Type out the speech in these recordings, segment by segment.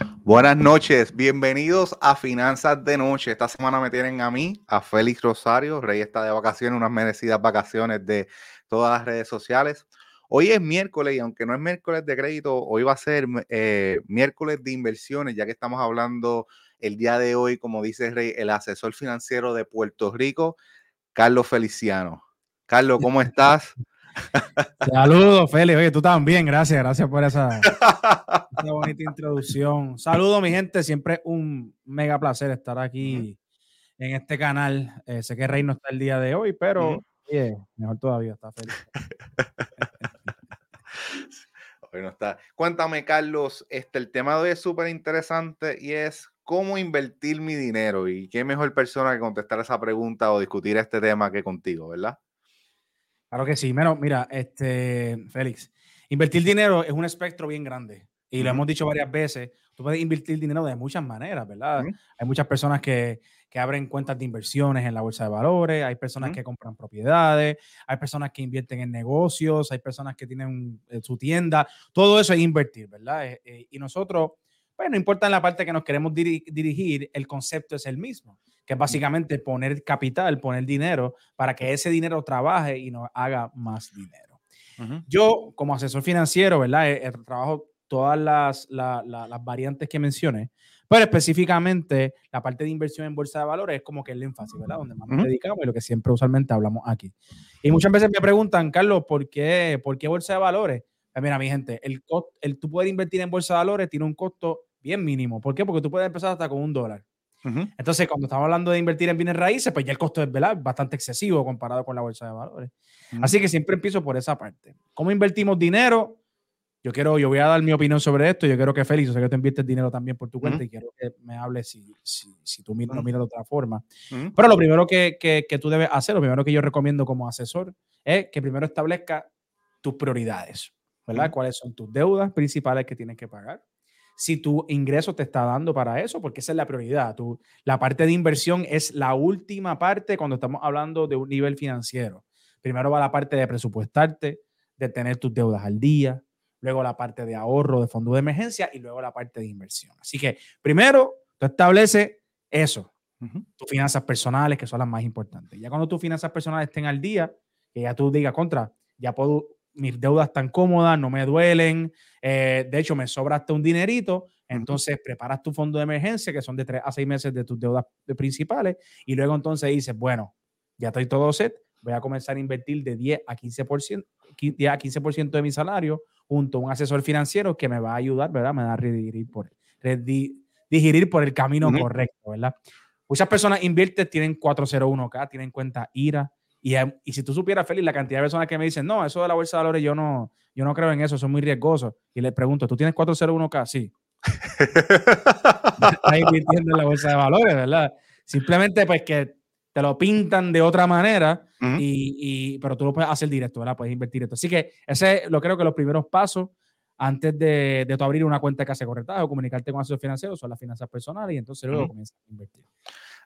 Buenas noches, bienvenidos a Finanzas de Noche. Esta semana me tienen a mí, a Félix Rosario. Rey está de vacaciones, unas merecidas vacaciones de todas las redes sociales. Hoy es miércoles y aunque no es miércoles de crédito, hoy va a ser eh, miércoles de inversiones, ya que estamos hablando el día de hoy, como dice Rey, el asesor financiero de Puerto Rico, Carlos Feliciano. Carlos, ¿cómo estás? Saludos, Félix. Oye, tú también, gracias, gracias por esa, bonita introducción. Saludos, mi gente. Siempre un mega placer estar aquí en este canal. Eh, sé que Rey no está el día de hoy, pero mejor todavía está feliz. hoy no está. Cuéntame, Carlos, este, el tema de hoy es súper interesante y es cómo invertir mi dinero. Y qué mejor persona que contestar esa pregunta o discutir este tema que contigo, ¿verdad? Claro que sí. Mira, mira, este, Félix, invertir dinero es un espectro bien grande. Y lo hemos dicho varias veces, tú puedes invertir dinero de muchas maneras, ¿verdad? Hay muchas personas que, que, abren cuentas de inversiones en la bolsa de valores, hay personas que compran propiedades, hay personas que invierten en negocios, hay personas que tienen eh, su tienda, todo eso es invertir, ¿verdad? Eh, eh, y nosotros, pues no importa en la parte que nos queremos dirigir, el concepto es el mismo que es básicamente poner capital, poner dinero para que ese dinero trabaje y nos haga más dinero. Yo, como asesor financiero, ¿verdad? Eh, eh, trabajo todas las, las variantes que mencioné, pero específicamente la parte de inversión en bolsa de valores es como que el énfasis, ¿verdad? Donde más nos dedicamos y lo que siempre usualmente hablamos aquí. Y muchas veces me preguntan, Carlos, ¿por qué, ¿por qué bolsa de valores? Pues mira, mi gente, el, el tú poder invertir en bolsa de valores tiene un costo bien mínimo. ¿Por qué? Porque tú puedes empezar hasta con un dólar. Entonces, cuando estamos hablando de invertir en bienes raíces, pues ya el costo es bastante excesivo comparado con la bolsa de valores. Así que siempre empiezo por esa parte. ¿Cómo invertimos dinero? Yo quiero, yo voy a dar mi opinión sobre esto. Yo quiero que Félix, o sea que tú inviertes dinero también por tu cuenta y quiero que me hables si, si, si tú lo miras de otra forma. Pero lo primero que, que, que tú debes hacer, lo primero que yo recomiendo como asesor, es que primero establezca tus prioridades, ¿verdad? ¿Cuáles son tus deudas principales que tienes que pagar? si tu ingreso te está dando para eso, porque esa es la prioridad. Tu, la parte de inversión es la última parte cuando estamos hablando de un nivel financiero. Primero va la parte de presupuestarte, de tener tus deudas al día, luego la parte de ahorro de fondo de emergencia y luego la parte de inversión. Así que primero tú estableces eso, tus finanzas personales, que son las más importantes. Ya cuando tus finanzas personales estén al día, que ya tú digas contra, ya puedo mis deudas están cómodas, no me duelen, eh, de hecho me sobra hasta un dinerito, entonces preparas tu fondo de emergencia, que son de 3 a 6 meses de tus deudas principales, y luego entonces dices, bueno, ya estoy todo set, voy a comenzar a invertir de 10 a 15%, 10 a 15 de mi salario junto a un asesor financiero que me va a ayudar, ¿verdad? Me va a redirigir por, digerir por el camino correcto, ¿verdad? Muchas personas invierten, tienen 401k, tienen cuenta IRA, y, y, si tú supieras, Félix, la cantidad de personas que me dicen, no, eso de la bolsa de valores yo no, yo no creo en eso, son muy riesgosos. Y le pregunto, ¿tú tienes 401k? Sí. Estás invirtiendo en la bolsa de valores, ¿verdad? Simplemente pues que te lo pintan de otra manera, y, y, pero tú lo puedes hacer directo, ¿verdad? Puedes invertir esto. Así que ese lo creo que los primeros pasos antes de, de abrir una cuenta que hace corretaje o comunicarte con asesor financiero son las finanzas personales y entonces luego comienzas a invertir.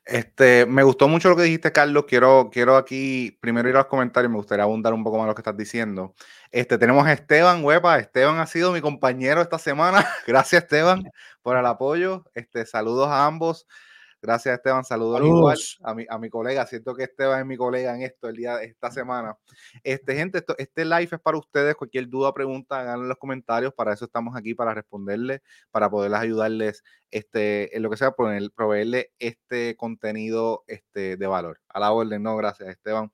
Este, me gustó mucho lo que dijiste, Carlos. Quiero, quiero aquí primero ir a los comentarios. Me gustaría abundar un poco más lo que estás diciendo. Este, tenemos a Esteban Huepa. Esteban ha sido mi compañero esta semana. Gracias, Esteban, por el apoyo. Este, saludos a ambos. Gracias, Esteban. Saludos, igual a mi, a mi colega. Siento que Esteban es mi colega en esto el día de esta semana. Este, gente, esto, este live es para ustedes. Cualquier duda, pregunta, hagan en los comentarios. Para eso estamos aquí, para responderles, para poderles ayudarles este, en lo que sea, poner, proveerle este contenido este, de valor. A la orden, no, gracias, Esteban.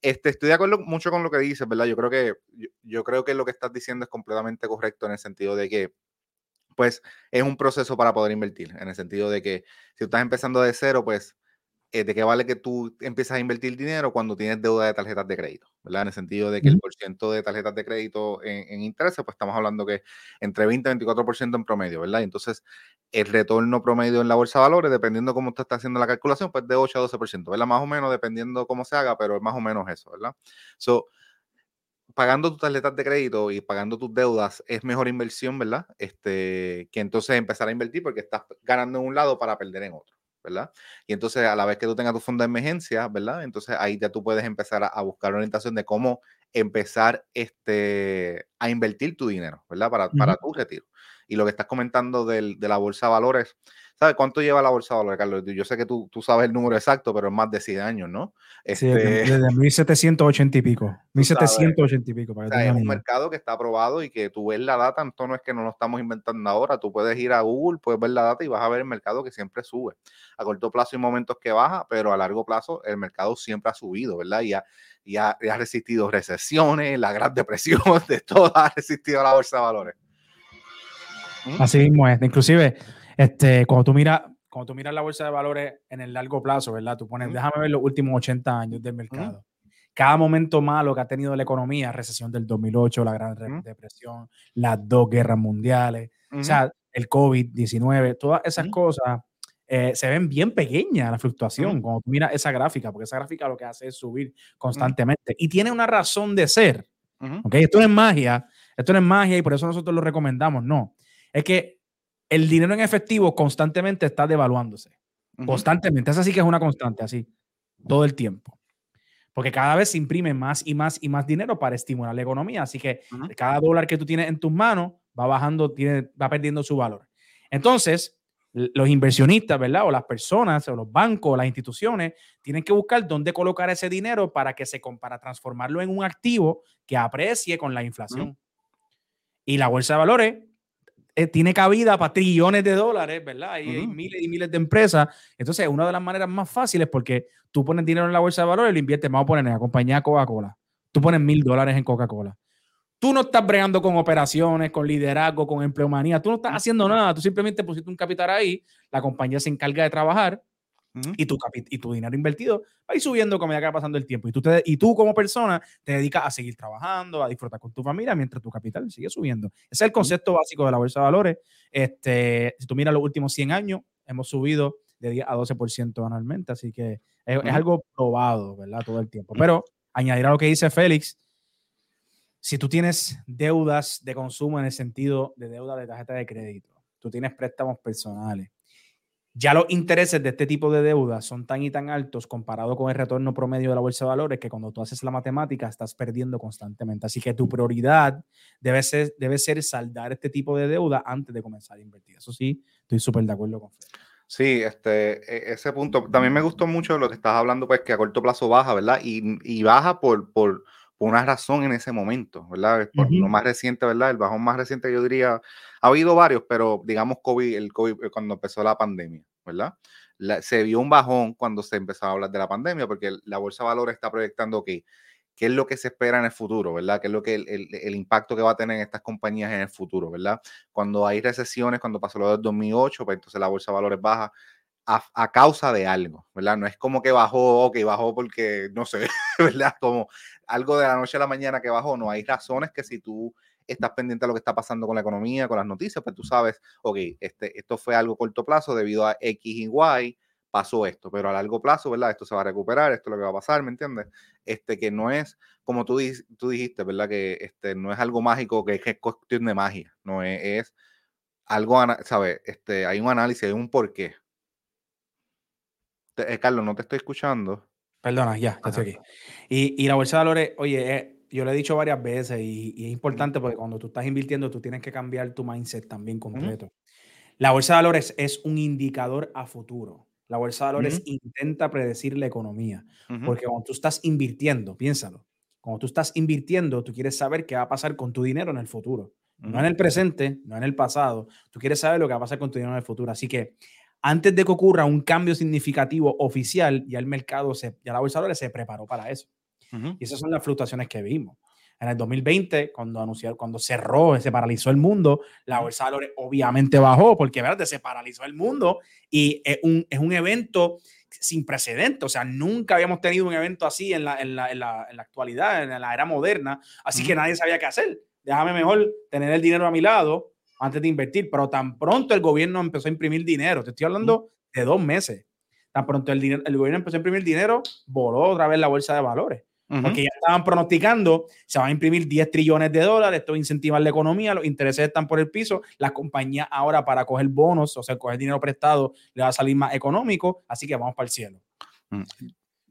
Este, estoy de acuerdo mucho con lo que dices, ¿verdad? Yo creo que yo creo que lo que estás diciendo es completamente correcto en el sentido de que pues es un proceso para poder invertir, en el sentido de que si tú estás empezando de cero, pues eh, de qué vale que tú empiezas a invertir dinero cuando tienes deuda de tarjetas de crédito, ¿verdad? En el sentido de que el porciento de tarjetas de crédito en, en intereses, pues estamos hablando que entre 20 y 24% en promedio, ¿verdad? entonces el retorno promedio en la bolsa de valores, dependiendo cómo usted está haciendo la calculación, pues de 8 a 12%, ¿verdad? Más o menos, dependiendo cómo se haga, pero es más o menos eso, ¿verdad? So, pagando tus tarjetas de crédito y pagando tus deudas es mejor inversión, ¿verdad? Este, que entonces empezar a invertir porque estás ganando en un lado para perder en otro, ¿verdad? Y entonces a la vez que tú tengas tu fondo de emergencia, ¿verdad? Entonces ahí ya tú puedes empezar a, buscar orientación de cómo empezar este, a invertir tu dinero, ¿verdad? Para, para tu retiro. Y lo que estás comentando de la bolsa de valores, ¿Sabes cuánto lleva la bolsa de valores, Carlos? Yo sé que tú, tú, sabes el número exacto, pero es más de 100 años, ¿no? Sí, desde, 1780 y pico. 1780 y pico. Para o sea, es un mercado que está aprobado y que tú ves la data, entonces no es que no lo estamos inventando ahora. Tú puedes ir a Google, puedes ver la data y vas a ver el mercado que siempre sube. A corto plazo hay momentos que baja, pero a largo plazo el mercado siempre ha subido, ¿verdad? Y ha, y ha, ha resistido recesiones, la Gran Depresión, de todo ha resistido la bolsa de valores. Así mismo es. Inclusive este, cuando tú miras, cuando tú miras la bolsa de valores en el largo plazo, ¿verdad? Tú pones, déjame ver los últimos 80 años del mercado. Cada momento malo que ha tenido la economía, recesión del 2008, la Gran Depresión, las dos guerras mundiales, o sea, el COVID-19, todas esas cosas eh, se ven bien pequeñas la fluctuación cuando tú miras esa gráfica, porque esa gráfica lo que hace es subir constantemente y tiene una razón de ser. Esto no es magia, esto no es magia y por eso nosotros lo recomendamos, no. Es que el dinero en efectivo constantemente está devaluándose. Constantemente. Esa sí que es una constante, así, todo el tiempo. Porque cada vez se imprime más y más y más dinero para estimular la economía. Así que cada dólar que tú tienes en tus manos va bajando, tiene, va perdiendo su valor. Entonces, los inversionistas, ¿verdad? O las personas, o los bancos, o las instituciones, tienen que buscar dónde colocar ese dinero para que se para transformarlo en un activo que aprecie con la inflación. Y la bolsa de valores eh, tiene cabida para trillones de dólares, ¿verdad? hay miles y miles de empresas. Entonces, una de las maneras más fáciles porque tú pones dinero en la bolsa de valores y lo inviertes, vamos a poner en la compañía Coca-Cola. Tú pones mil dólares en Coca-Cola. Tú no estás bregando con operaciones, con liderazgo, con empleomanía. Tú no estás haciendo nada. Tú simplemente pusiste un capital ahí. La compañía se encarga de trabajar y, tu y tu dinero invertido va a ir subiendo como ya va pasando el tiempo. Y tú, te, y tú como persona te dedicas a seguir trabajando, a disfrutar con tu familia mientras tu capital sigue subiendo. Ese es el concepto básico de la bolsa de valores. Este, si tú miras los últimos 100 años, hemos subido de 10 a 12% anualmente. Así que es, es, algo probado, ¿verdad? Todo el tiempo. Pero añadir a lo que dice Félix, si tú tienes deudas de consumo en el sentido de deuda de tarjeta de crédito, tú tienes préstamos personales, ya los intereses de este tipo de deuda son tan y tan altos comparado con el retorno promedio de la bolsa de valores que cuando tú haces la matemática estás perdiendo constantemente. Así que tu prioridad debe ser, debe ser saldar este tipo de deuda antes de comenzar a invertir. Eso sí, estoy súper de acuerdo con Fred. Sí, este, e, ese punto. También me gustó mucho lo que estás hablando, pues que a corto plazo baja, ¿verdad? Y, y baja por, por, por, una razón en ese momento, ¿verdad? Por lo más reciente, ¿verdad? El bajón más reciente yo diría ha habido varios, pero digamos COVID, el COVID eh, cuando empezó la pandemia, ¿verdad? se vio un bajón cuando se empezó a hablar de la pandemia, porque la Bolsa de Valores está proyectando que qué es lo que se espera en el futuro, ¿verdad? ¿Qué es lo que el, impacto que va a tener estas compañías en el futuro, ¿verdad? Cuando hay recesiones, cuando pasó lo del 2008, pues entonces la bolsa de valores baja a, a, causa de algo, ¿verdad? No es como que bajó, ok, bajó porque, no sé, ¿verdad? Como algo de la noche a la mañana que bajó, no hay razones que si tú estás pendiente de lo que está pasando con la economía, con las noticias, pues tú sabes, ok, este, esto fue algo corto plazo debido a X y Y, pasó esto, pero a largo plazo, ¿verdad? Esto se va a recuperar, esto es lo que va a pasar, ¿me entiendes? Este, que no es, como tú, tú dijiste, ¿verdad? Que este, no es algo mágico, que es, cuestión de magia, no es, es algo, ¿sabes? Este, hay un análisis, hay un porqué. Eh, Carlos, no te estoy escuchando. Perdona, ya, estoy aquí. Y, y, la bolsa de valores, oye, es yo lo he dicho varias veces y, es importante porque cuando tú estás invirtiendo, tú tienes que cambiar tu mindset también completo. La bolsa de valores es un indicador a futuro. La bolsa de valores intenta predecir la economía, porque cuando tú estás invirtiendo, piénsalo, cuando tú estás invirtiendo, tú quieres saber qué va a pasar con tu dinero en el futuro. No en el presente, no en el pasado. Tú quieres saber lo que va a pasar con tu dinero en el futuro. Así que antes de que ocurra un cambio significativo oficial, ya el mercado, se, ya la bolsa de valores se preparó para eso. Y esas son las fluctuaciones que vimos. En el 2020, cuando anunciaron, cuando cerró, se paralizó el mundo, la bolsa de valores obviamente bajó porque, ¿verdad? Se paralizó el mundo y es un, es un evento sin precedente. O sea, nunca habíamos tenido un evento así en la, en la, en la, en la actualidad, en la era moderna. Así que nadie sabía qué hacer. Déjame mejor tener el dinero a mi lado antes de invertir. Pero tan pronto el gobierno empezó a imprimir dinero, te estoy hablando de dos meses. Tan pronto el, dinero, el gobierno empezó a imprimir dinero, voló otra vez la bolsa de valores Porque ya estaban pronosticando, se van a imprimir 10 trillones de dólares, esto va a incentivar la economía, los intereses están por el piso, las compañías ahora para coger bonos, o sea, coger dinero prestado, le va a salir más económico, así que vamos para el cielo. Mm.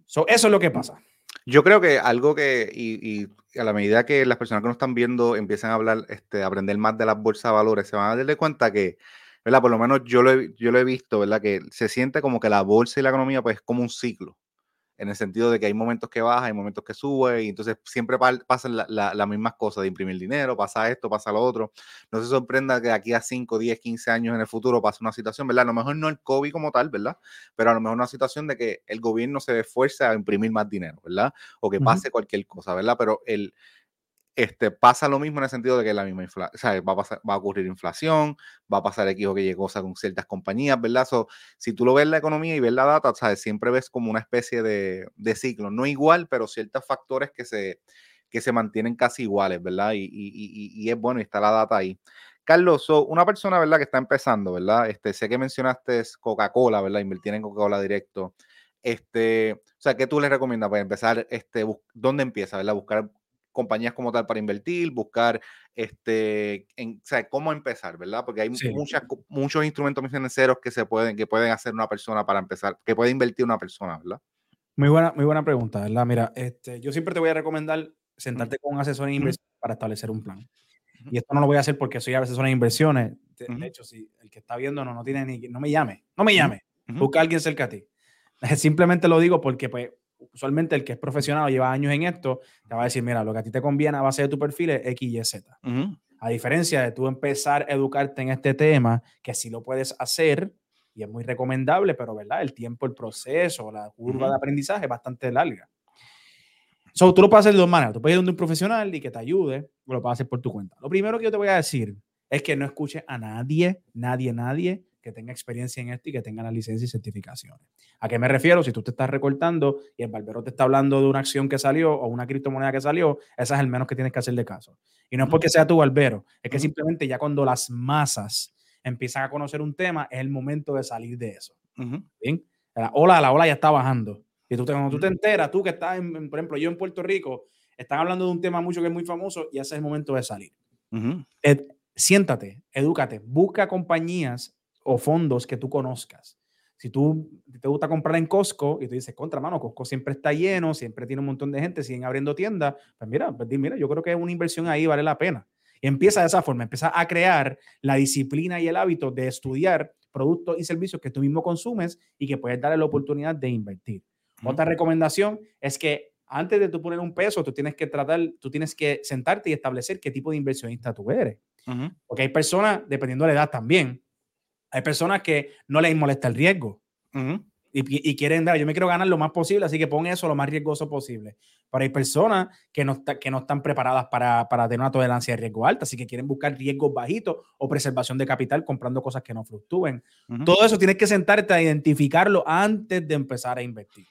eso es lo que pasa. Yo creo que algo que, y, a la medida que las personas que nos están viendo empiezan a hablar, este, a aprender más de las bolsas de valores, se van a dar cuenta que, ¿verdad? Por lo menos yo lo, he, yo lo he visto, ¿verdad? Que se siente como que la bolsa y la economía, pues, es como un ciclo en el sentido de que hay momentos que baja, hay momentos que sube, y entonces siempre pasan las mismas cosas de imprimir dinero, pasa esto, pasa lo otro. No se sorprenda que aquí a 5, 10, 15 años en el futuro pase una situación, ¿verdad? A lo mejor no el COVID como tal, ¿verdad? Pero a lo mejor una situación de que el gobierno se esfuerce a imprimir más dinero, ¿verdad? O que pase cualquier cosa, ¿verdad? Pero el, este, pasa lo mismo en el sentido de que la misma inflación, o sea, va, a va a ocurrir inflación, va a pasar X o Y cosa con ciertas compañías, ¿verdad? si tú lo ves la economía y ves la data, ¿sabes? siempre ves como una especie de, de, ciclo, no igual, pero ciertos factores que se, que se mantienen casi iguales, ¿verdad? Y, y, y, es bueno, y está la data ahí. Carlos, una persona, ¿verdad? Que está empezando, ¿verdad? Este, sé que mencionaste Coca-Cola, ¿verdad? Invertir en Coca-Cola directo. Este, o sea, ¿qué tú le recomiendas para empezar? Este, ¿Dónde empieza, ¿verdad? Buscar compañías como tal para invertir, buscar este, en, o sea, cómo empezar, ¿verdad? Porque hay muchas, muchos instrumentos financieros que se pueden, que pueden hacer una persona para empezar, que puede invertir una persona, ¿verdad? Muy buena, muy buena pregunta, ¿verdad? Mira, este, yo siempre te voy a recomendar sentarte con un asesor de inversión para establecer un plan. Y esto no lo voy a hacer porque soy asesor de inversiones. De, hecho, si el que está viendo no, no tiene ni, no me llame, no me llame, busca a alguien cerca a ti. Simplemente lo digo porque pues usualmente el que es profesional o lleva años en esto, te va a decir, mira, lo que a ti te conviene a base de tu perfil es X, Y, Z. A diferencia de tú empezar a educarte en este tema, que sí lo puedes hacer y es muy recomendable, pero ¿verdad? El tiempo, el proceso, la curva de aprendizaje es bastante larga. So, tú lo puedes hacer de dos maneras. Tú puedes ir donde un profesional y que te ayude, o lo puedes hacer por tu cuenta. Lo primero que yo te voy a decir es que no escuches a nadie, nadie, nadie que tenga experiencia en esto y que tenga las licencias y certificaciones. ¿A qué me refiero? Si tú te estás recortando y el barbero te está hablando de una acción que salió o una criptomoneda que salió, esa es el menos que tienes que hacer de caso. Y no es porque sea tu barbero, es que simplemente ya cuando las masas empiezan a conocer un tema, es el momento de salir de eso. ¿Bien? La ola, la ola ya está bajando. Y tú te, cuando tú te enteras, tú que estás, en, por ejemplo, yo en Puerto Rico, están hablando de un tema mucho que es muy famoso y ese es el momento de salir. siéntate, edúcate, busca compañías o fondos que tú conozcas. Si tú te gusta comprar en Costco y tú dices, contra mano, Costco siempre está lleno, siempre tiene un montón de gente, siguen abriendo tiendas, pues mira, pues mira, yo creo que una inversión ahí vale la pena. Y empieza de esa forma, empieza a crear la disciplina y el hábito de estudiar productos y servicios que tú mismo consumes y que puedes darle la oportunidad de invertir. Otra recomendación es que antes de tú poner un peso, tú tienes que tratar, tú tienes que sentarte y establecer qué tipo de inversionista tú eres. Porque hay personas, dependiendo de la edad también, hay personas que no les molesta el riesgo y, quieren dar, yo me quiero ganar lo más posible, así que pon eso lo más riesgoso posible. Pero hay personas que no, que no están preparadas para, para, tener una tolerancia de riesgo alta, así que quieren buscar riesgos bajitos o preservación de capital comprando cosas que no fluctúen. Todo eso tienes que sentarte a identificarlo antes de empezar a invertir.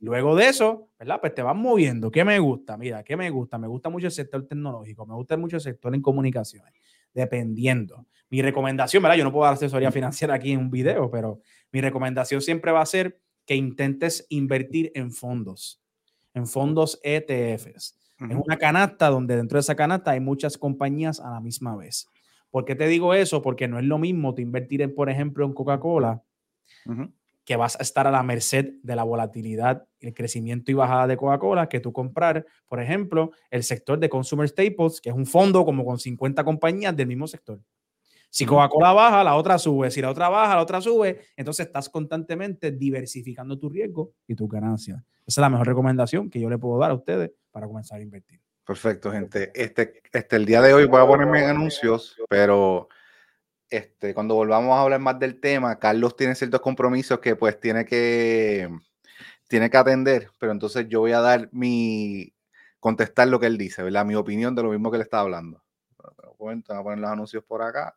Luego de eso, ¿verdad? Pues te vas moviendo. ¿Qué me gusta? Mira, ¿qué me gusta? Me gusta mucho el sector tecnológico, me gusta mucho el sector en comunicaciones dependiendo. Mi recomendación, ¿verdad? Yo no puedo dar asesoría financiera aquí en un video, pero mi recomendación siempre va a ser que intentes invertir en fondos, en fondos ETFs. En una canasta donde dentro de esa canasta hay muchas compañías a la misma vez. ¿Por qué te digo eso? Porque no es lo mismo te invertir, en, por ejemplo, en Coca-Cola, que vas a estar a la merced de la volatilidad, el crecimiento y bajada de Coca-Cola, que tú comprar, por ejemplo, el sector de Consumer Staples, que es un fondo como con 50 compañías del mismo sector. Si Coca-Cola baja, la otra sube. Si la otra baja, la otra sube. Entonces estás constantemente diversificando tu riesgo y tus ganancias. Esa es la mejor recomendación que yo le puedo dar a ustedes para comenzar a invertir. Perfecto, gente. Este, este, el día de hoy voy a ponerme en anuncios, pero este, cuando volvamos a hablar más del tema, Carlos tiene ciertos compromisos que pues tiene que, tiene que atender, pero entonces yo voy a dar mi, contestar lo que él dice, ¿verdad? Mi opinión de lo mismo que él está hablando. Voy a poner los anuncios por acá.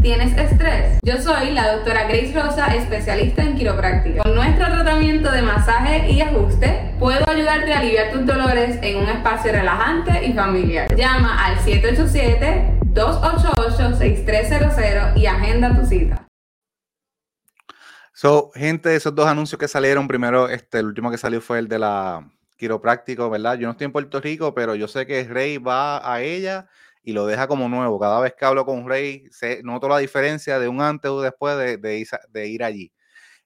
¿Tienes estrés? Yo soy la doctora Grace Rosa, especialista en quiropráctica. Con nuestro tratamiento de masaje y ajuste, puedo ayudarte a aliviar tus dolores en un espacio relajante y familiar. Llama al 787-288-6300 y agenda tu cita. So, gente, esos dos anuncios que salieron, primero, este, el último que salió fue el de la quiropráctico, ¿verdad? Yo no estoy en Puerto Rico, pero yo sé que Rey va a ella y lo deja como nuevo. Cada vez que hablo con Rey, noto la diferencia de un antes o después de, de, ir allí.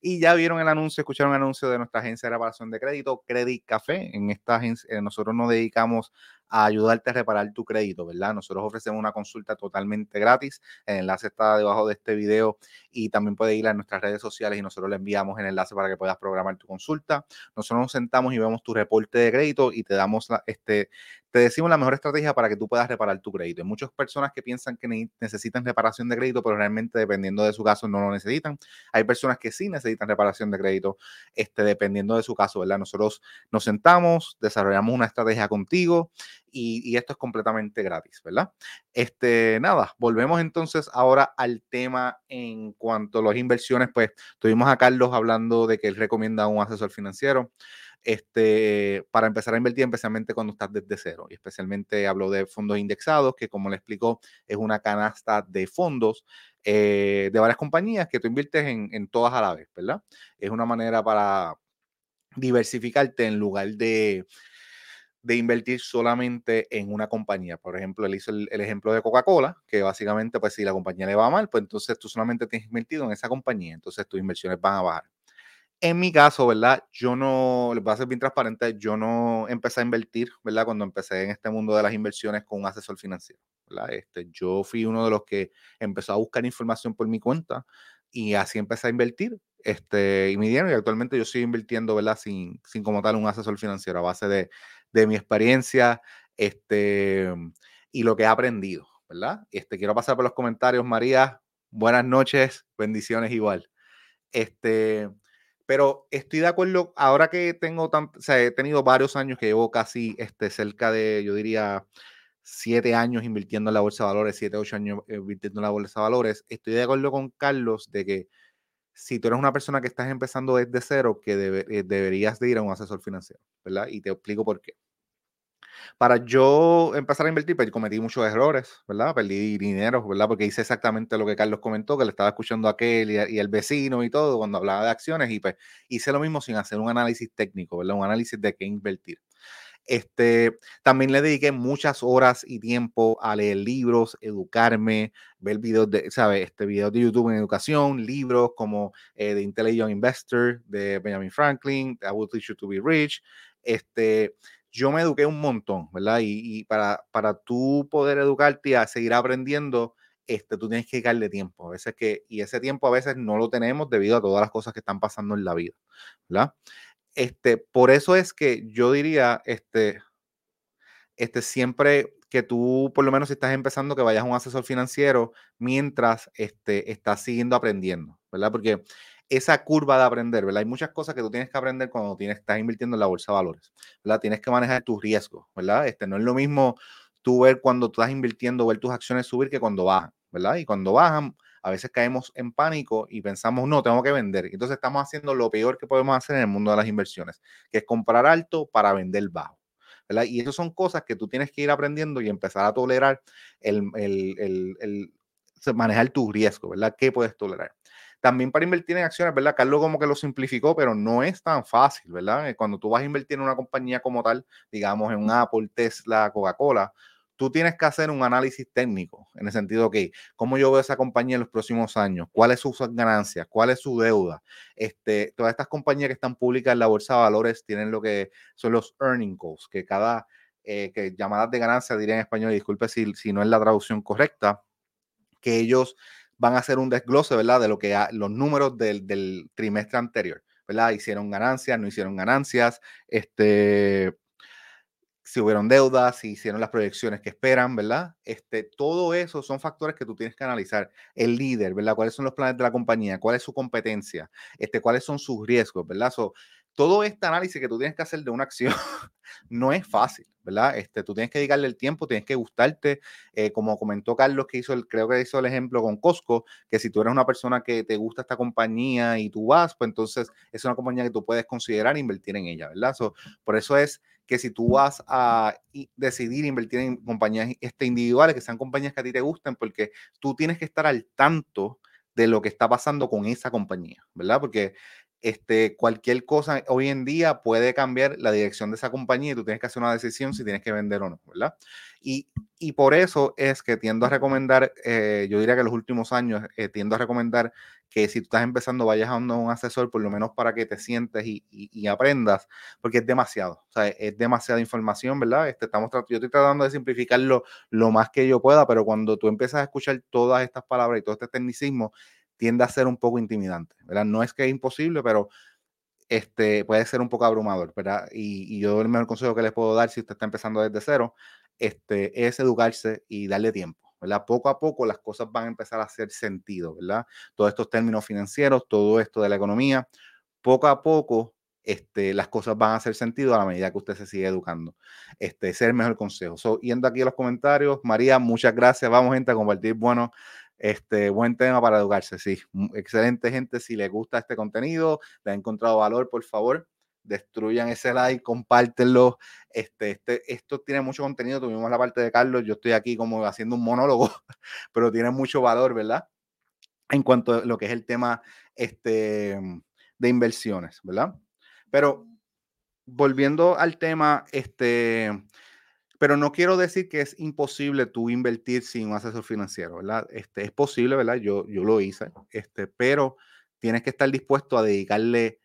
Y ya vieron el anuncio, escucharon el anuncio de nuestra agencia de reparación de crédito, Credit Café. En esta agencia, eh, nosotros nos dedicamos a ayudarte a reparar tu crédito, ¿verdad? Nosotros ofrecemos una consulta totalmente gratis. El enlace está debajo de este video y también puede ir a nuestras redes sociales y nosotros le enviamos el enlace para que puedas programar tu consulta. Nosotros nos sentamos y vemos tu reporte de crédito y te damos la, este, te decimos la mejor estrategia para que tú puedas reparar tu crédito. Hay muchas personas que piensan que necesitan reparación de crédito, pero realmente dependiendo de su caso no lo necesitan. Hay personas que sí necesitan reparación de crédito, este, dependiendo de su caso, ¿verdad? Nosotros nos sentamos, desarrollamos una estrategia contigo y, esto es completamente gratis, ¿verdad? Este, nada, volvemos entonces ahora al tema en cuanto a las inversiones, pues tuvimos a Carlos hablando de que él recomienda un asesor financiero este, para empezar a invertir, especialmente cuando estás desde cero. Y especialmente hablo de fondos indexados, que como le explicó, es una canasta de fondos eh, de varias compañías que tú inviertes en, en, todas a la vez, ¿verdad? Es una manera para diversificarte en lugar de, de invertir solamente en una compañía. Por ejemplo, él hizo el, el ejemplo de Coca-Cola, que básicamente, pues si la compañía le va mal, pues entonces tú solamente tienes invertido en esa compañía, entonces tus inversiones van a bajar. En mi caso, ¿verdad? Yo no, les voy a ser bien transparente, yo no empecé a invertir, ¿verdad? Cuando empecé en este mundo de las inversiones con un asesor financiero, ¿verdad? Este, yo fui uno de los que empezó a buscar información por mi cuenta y así empecé a invertir este, y mi dinero y actualmente yo sigo invirtiendo, ¿verdad? Sin, sin como tal un asesor financiero a base de, de mi experiencia este, y lo que he aprendido, ¿verdad? Este, quiero pasar por los comentarios, María, buenas noches, bendiciones igual. Este, pero estoy de acuerdo, ahora que tengo tan, o sea, he tenido varios años que llevo casi este, cerca de, yo diría, siete años invirtiendo en la bolsa de valores, siete, ocho años invirtiendo en la bolsa de valores, estoy de acuerdo con Carlos de que si tú eres una persona que estás empezando desde cero, que eh, deberías de ir a un asesor financiero, ¿verdad? Y te explico por qué. Para yo empezar a invertir, pues cometí muchos errores, ¿verdad? Perdí dinero, ¿verdad? Porque hice exactamente lo que Carlos comentó, que le estaba escuchando a aquel y, y el vecino y todo cuando hablaba de acciones y pues hice lo mismo sin hacer un análisis técnico, ¿verdad? Un análisis de qué invertir. Este, también le dediqué muchas horas y tiempo a leer libros, educarme, ver videos de, ¿sabes? Este, videos de YouTube en educación, libros como eh, The Intelligent Investor de Benjamin Franklin, I Will Teach You to Be Rich. Este, yo me eduqué un montón, ¿verdad? Y, para, para tú poder educarte y a seguir aprendiendo, este, tú tienes que dedicarle tiempo. A veces que, y ese tiempo a veces no lo tenemos debido a todas las cosas que están pasando en la vida, ¿verdad? Este, por eso es que yo diría, este, este, siempre que tú, por lo menos si estás empezando, que vayas a un asesor financiero mientras este, estás siguiendo aprendiendo, ¿verdad? Porque esa curva de aprender, ¿verdad? Hay muchas cosas que tú tienes que aprender cuando tienes, estás invirtiendo en la bolsa de valores, ¿verdad? Tienes que manejar tus riesgos, ¿verdad? Este, no es lo mismo tú ver cuando estás invirtiendo, ver tus acciones subir que cuando bajan, ¿verdad? Y cuando bajan, a veces caemos en pánico y pensamos, no, tengo que vender. Entonces estamos haciendo lo peor que podemos hacer en el mundo de las inversiones, que es comprar alto para vender bajo. ¿verdad? Y eso son cosas que tú tienes que ir aprendiendo y empezar a tolerar el, el, el manejar tus riesgos, ¿verdad? ¿Qué puedes tolerar? También para invertir en acciones, ¿verdad? Carlos como que lo simplificó, pero no es tan fácil, ¿verdad? Eh, cuando tú vas a invertir en una compañía como tal, digamos en un Apple, Tesla, Coca-Cola, tú tienes que hacer un análisis técnico, en el sentido que, ¿cómo yo veo esa compañía en los próximos años? ¿Cuáles son sus ganancias? ¿Cuál es su deuda? Este, todas estas compañías que están públicas en la bolsa de valores tienen lo que son los earning calls, que cada eh, que llamadas de ganancia, diría en español, disculpe si, si no es la traducción correcta, que ellos van a hacer un desglose, ¿verdad? De lo que los números del, trimestre anterior, ¿verdad? Hicieron ganancias, no hicieron ganancias, este, si hubieron deudas, si hicieron las proyecciones que esperan, ¿verdad? Este, todo eso son factores que tú tienes que analizar. El líder, ¿verdad? ¿Cuáles son los planes de la compañía? ¿Cuál es su competencia? Este, ¿Cuáles son sus riesgos, ¿verdad? Todo este análisis que tú tienes que hacer de una acción no es fácil, ¿verdad? Este, tú tienes que dedicarle el tiempo, tienes que gustarte, eh, como comentó Carlos que hizo, el, creo que hizo el ejemplo con Costco, que si tú eres una persona que te gusta esta compañía y tú vas, pues entonces es una compañía que tú puedes considerar invertir en ella, ¿verdad? por eso es que si tú vas a decidir invertir en compañías este, individuales, que sean compañías que a ti te gusten, porque tú tienes que estar al tanto de lo que está pasando con esa compañía, ¿verdad? Porque este, cualquier cosa hoy en día puede cambiar la dirección de esa compañía y tú tienes que hacer una decisión si tienes que vender o no, ¿verdad? Y, y por eso es que tiendo a recomendar, eh, yo diría que en los últimos años eh, tiendo a recomendar que si tú estás empezando vayas a un asesor por lo menos para que te sientes y, aprendas, porque es demasiado, o sea, es demasiada información, ¿verdad? Este, estamos, yo estoy tratando de simplificarlo lo más que yo pueda, pero cuando tú empiezas a escuchar todas estas palabras y todo este tecnicismo, tiende a ser un poco intimidante, ¿verdad? No es que es imposible, pero este, puede ser un poco abrumador, ¿verdad? Y, yo el mejor consejo que les puedo dar si usted está empezando desde cero este, es educarse y darle tiempo, ¿verdad? Poco a poco las cosas van a empezar a hacer sentido, ¿verdad? Todos estos términos financieros, todo esto de la economía, poco a poco este, las cosas van a hacer sentido a la medida que usted se sigue educando. Este, ese es el mejor consejo. So, yendo aquí a los comentarios, María, muchas gracias. Vamos, gente, a compartir bueno este, buen tema para educarse, sí. Excelente gente, si les gusta este contenido, le ha encontrado valor, por favor, destruyan ese like, compártenlo. Este, este, esto tiene mucho contenido, tuvimos la parte de Carlos, yo estoy aquí como haciendo un monólogo, pero tiene mucho valor, ¿verdad? En cuanto a lo que es el tema este, de inversiones, ¿verdad? Pero volviendo al tema, este, pero no quiero decir que es imposible tú invertir sin un asesor financiero, ¿verdad? Este, es posible, ¿verdad? Yo, yo lo hice, este, pero tienes que estar dispuesto a dedicarle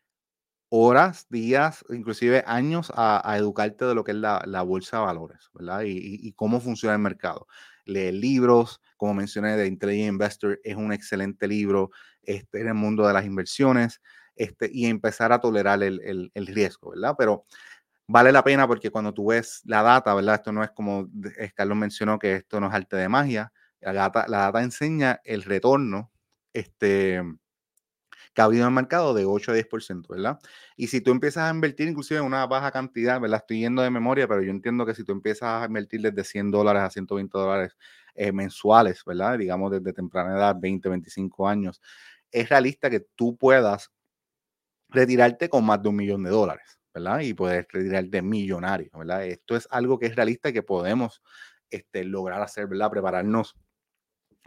horas, días, inclusive años a, educarte de lo que es la, bolsa de valores, ¿verdad? Y, cómo funciona el mercado. Leer libros, como mencioné, de Intelligent Investor es un excelente libro este, en el mundo de las inversiones este, y empezar a tolerar el, el, el riesgo, ¿verdad? Pero vale la pena porque cuando tú ves la data, ¿verdad? Esto no es como Carlos mencionó que esto no es arte de magia. La data, la data enseña el retorno este, que ha habido en el mercado de 8 a 10%, ¿verdad? Y si tú empiezas a invertir inclusive en una baja cantidad, ¿verdad? Estoy yendo de memoria, pero yo entiendo que si tú empiezas a invertir desde 100 dólares a 120 dólares eh, mensuales, ¿verdad? Digamos desde temprana edad, 20, 25 años, es realista que tú puedas retirarte con más de un millón de dólares. ¿Verdad? Y poder retirar de millonario, ¿verdad? Esto es algo que es realista y que podemos este, lograr hacer, ¿verdad? Prepararnos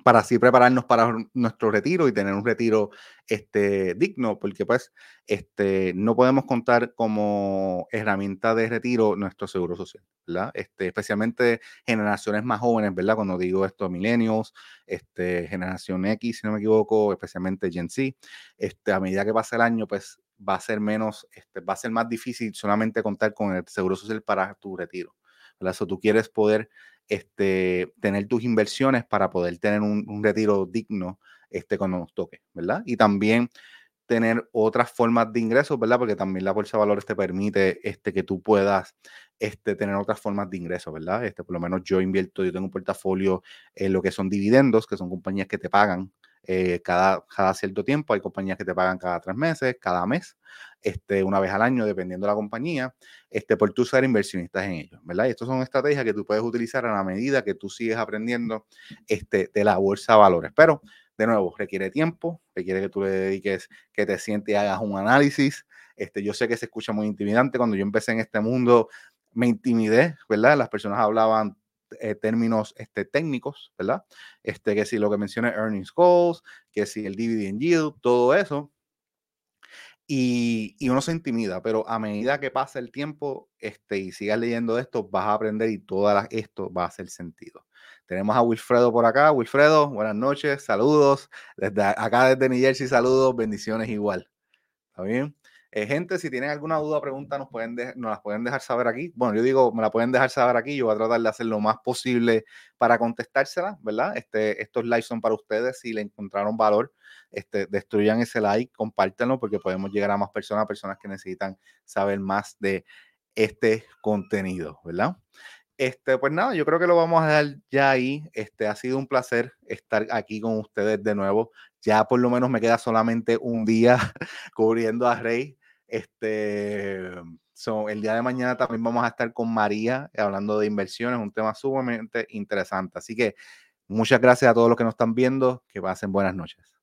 para así prepararnos para nuestro retiro y tener un retiro este, digno, porque pues este, no podemos contar como herramienta de retiro nuestro seguro social, ¿verdad? Este, especialmente generaciones más jóvenes, ¿verdad? Cuando digo esto, millennials, este, generación X, si no me equivoco, especialmente Gen Z, este, a medida que pasa el año, pues va a ser menos, este, va a ser más difícil solamente contar con el seguro social para tu retiro. ¿verdad? tú quieres poder este, tener tus inversiones para poder tener un, retiro digno este, cuando nos toque, ¿verdad? Y también tener otras formas de ingresos, ¿verdad? Porque también la bolsa de valores te permite este, que tú puedas este, tener otras formas de ingresos, ¿verdad? Este, por lo menos yo invierto, yo tengo un portafolio en lo que son dividendos, que son compañías que te pagan eh, cada, cada cierto tiempo. Hay compañías que te pagan cada tres meses, cada mes, este, una vez al año, dependiendo de la compañía, este, por tú ser inversionistas en ellos, ¿verdad? Y estas son estrategias que tú puedes utilizar a la medida que tú sigues aprendiendo este, de la bolsa de valores. Pero, de nuevo, requiere tiempo, requiere que tú le dediques, que te sientes y hagas un análisis. Este, yo sé que se escucha muy intimidante. Cuando yo empecé en este mundo, me intimidé, ¿verdad? Las personas hablaban eh, términos este, técnicos, ¿verdad? Este, que si lo que menciona earnings goals, que si el dividend yield, todo eso. Y, y, uno se intimida, pero a medida que pasa el tiempo este, y sigas leyendo esto, vas a aprender y todo esto va a hacer sentido. Tenemos a Wilfredo por acá. Wilfredo, buenas noches, saludos. Desde acá desde New Jersey, saludos, bendiciones igual. ¿Está bien? Eh, gente, si tienen alguna duda o pregunta, nos, pueden nos las pueden dejar saber aquí. Bueno, yo digo, me la pueden dejar saber aquí. Yo voy a tratar de hacer lo más posible para contestársela, ¿verdad? Este, estos likes son para ustedes. Si le encontraron valor, este, destruyan ese like, compártanlo, porque podemos llegar a más personas, personas que necesitan saber más de este contenido, ¿verdad? Este, pues nada, yo creo que lo vamos a dejar ya ahí. Este, ha sido un placer estar aquí con ustedes de nuevo. Ya por lo menos me queda solamente un día cubriendo a Rey Este, el día de mañana también vamos a estar con María hablando de inversiones, un tema sumamente interesante. Así que muchas gracias a todos los que nos están viendo. Que pasen buenas noches.